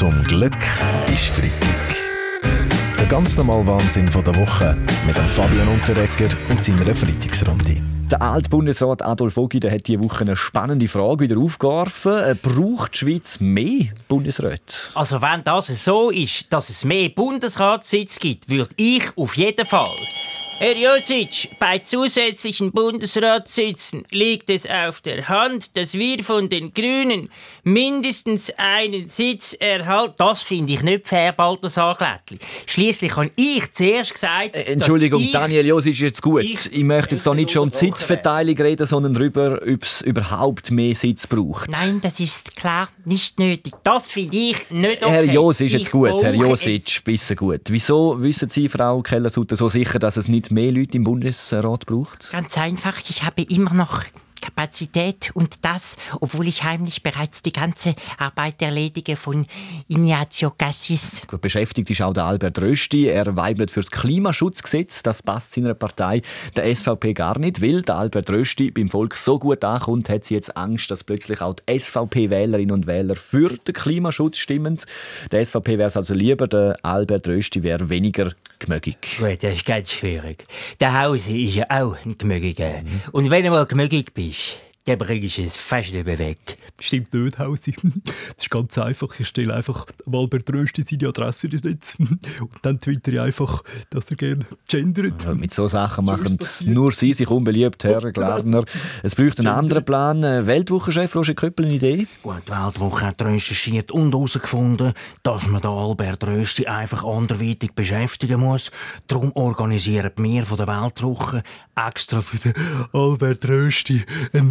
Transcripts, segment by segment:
Zum Glück ist Freitag. Der ganz normale Wahnsinn von der Woche mit dem Fabian Unterrecker und seiner Freitagsrunde. Der Altbundesrat Adolf Ogi der hat diese Woche eine spannende Frage wieder aufgeworfen. Äh, Braucht die Schweiz mehr Bundesräte? Also wenn das so ist, dass es mehr Bundesratssitze gibt, würde ich auf jeden Fall Herr Josic, bei zusätzlichen Bundesratssitzen liegt es auf der Hand, dass wir von den Grünen mindestens einen Sitz erhalten. Das finde ich nicht fair, Balthasar Glättli. Schliesslich habe ich zuerst gesagt, Äh, Entschuldigung, ich, Daniel Josic ist jetzt gut. ich- Ich, möchte jetzt da nicht schon um die Sitzverteilung reden, sondern darüber, ob es überhaupt mehr Sitz braucht. Nein, das ist klar nicht nötig. Das finde ich nicht okay. Herr Jos ist jetzt Ich gut, Herr Josic, bisschen gut. Wieso wissen Sie, Frau Keller-Sutter, so sicher, dass es nicht mehr Leute im Bundesrat braucht? Ganz einfach, ich habe immer noch Kapazität und das, obwohl ich heimlich bereits die ganze Arbeit erledige von Ignazio Cassis. Gut beschäftigt ist auch der Albert Rösti. Er weibelt für das Klimaschutzgesetz. Das passt seiner Partei, der SVP, gar nicht. Weil der Albert Rösti beim Volk so gut ankommt, hat sie jetzt Angst, dass plötzlich auch die SVP-Wählerinnen und Wähler für den Klimaschutz stimmen. Der SVP wäre es also lieber, der Albert Rösti wäre weniger gemögig. Gut, das ist ganz schwierig. Der Hause ist ja auch ein Gemögiger. Und wenn du mal gemögig bist, dann bringst du es fast nicht mehr weg. Stimmt nicht, Hausi. Das ist ganz einfach. Ich stelle einfach dem Albert Rösti seine Adresse ins Netz. Und dann twitter ich einfach, dass er gerne gendert. Und mit so Sachen machen nur Sie sich unbeliebt, Herr Glarner. Es braucht einen anderen Plan. Äh, Weltwochenchef Roger Köppel, eine Idee? Gut, die Weltwoche hat recherchiert und herausgefunden, dass man den Albert Rösti einfach anderweitig beschäftigen muss. Darum organisieren wir von der Weltwoche extra für den Albert Rösti, ein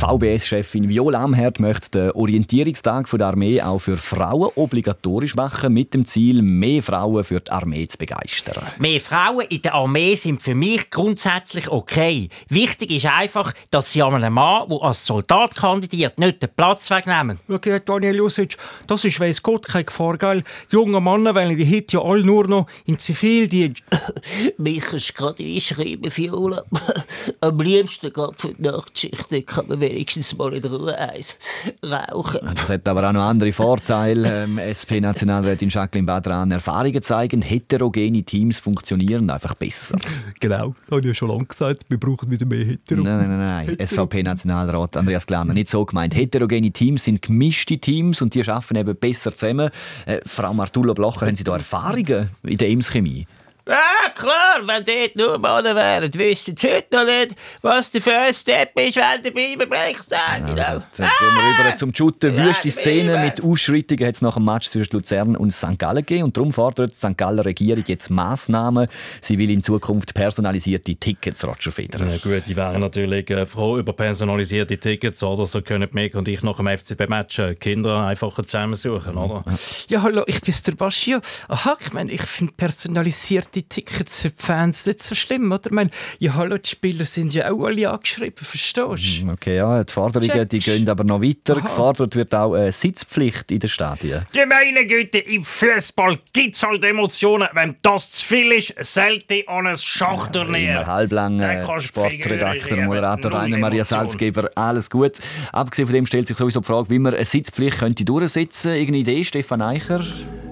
VBS-Chefin Viola Amherd möchte den Orientierungstag der Armee auch für Frauen obligatorisch machen, mit dem Ziel, mehr Frauen für die Armee zu begeistern. Mehr Frauen in der Armee sind für mich grundsätzlich okay. Wichtig ist einfach, dass sie einem Mann, der als Soldat kandidiert, nicht den Platz wegnehmen. Okay, Daniel Josic, das ist weiss Gott keine Gefahr, gell? Die jungen Männer wollen die heute ja alle nur noch in Zivildienst. Mich kannst gerade einschreiben, Viola. Am liebsten geht für die Nachtschicht, kann man wenigstens mal in der Ruhe eins rauchen. Das hat aber auch noch andere Vorteile. Ähm, SP-Nationalrätin Jacqueline Badran Erfahrungen zeigen, heterogene Teams funktionieren einfach besser. Genau, das habe ich ja schon lange gesagt. Wir brauchen wieder mehr Hetero. Nein, nein, nein, nein. SVP-Nationalrat Andreas Glarner, nicht so gemeint. Heterogene Teams sind gemischte Teams und die arbeiten eben besser zusammen. Äh, Frau Martullo Blocher, haben Sie da Erfahrungen in der Ems-Chemie? Ja, klar, wenn dort nur Männer wären, wüssten sie heute noch nicht, was der First Step ist, wenn du Biber brichst. Ja. Jetzt gehen wir rüber zum Shooter. Ja, Wüste Szene mit Ausschreitungen hat es nach dem Match zwischen Luzern und St. Gallen gegeben. Und darum fordert die St. Galler Regierung jetzt Massnahmen. Sie will in Zukunft personalisierte Tickets, Roger Federer. Ja, gut, die wären natürlich äh, froh über personalisierte Tickets, oder? So können Meg und ich nach dem FCB-Match Kinder einfacher zusammensuchen, oder? Ja, hallo, ich bin der Baschio. Aha, ich meine, ich finde personalisierte Tickets für die Fans nicht so schlimm, oder? Ich meine, ja, hallo, die Spieler sind ja auch alle angeschrieben, verstehst du? Okay, ja, die Forderungen die gehen aber noch weiter. Aha. Gefordert wird auch eine Sitzpflicht in den Stadien. Die meine Güte, im Fußball gibt's halt Emotionen. Wenn das zu viel ist, sollte an ein Schachturnier. Immer halblang äh, Sportredakteur, Moderator Rainer Maria. Salzgeber, alles gut. Abgesehen von dem stellt sich sowieso die Frage, wie man eine Sitzpflicht könnte durchsetzen könnte. Irgendeine Idee, Stefan Eicher?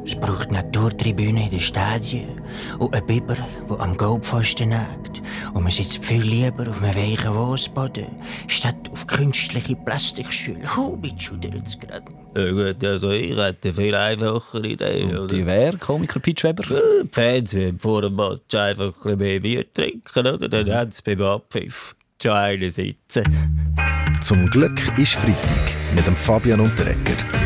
Es braucht Naturtribüne in den Stadien und einen Biber, der am Goldpfosten nagt. Und man sitzt viel lieber auf einem weichen Wohnboden, statt auf künstliche Plastikstühle. Hubit schudert es gerade. Ja gut, also ich hätte eine viel einfachere Idee, oder? Die wer? Komiker Pete Weber? Die Fans wollen vor dem Match einfach ein bisschen mehr Bier trinken, oder? Dann haben sie beim Abpfiff schon einen sitzen. Zum Glück ist Freitag mit dem Fabian Unterrecker.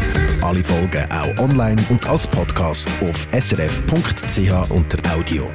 Alle Folgen auch online und als Podcast auf srf.ch unter Audio.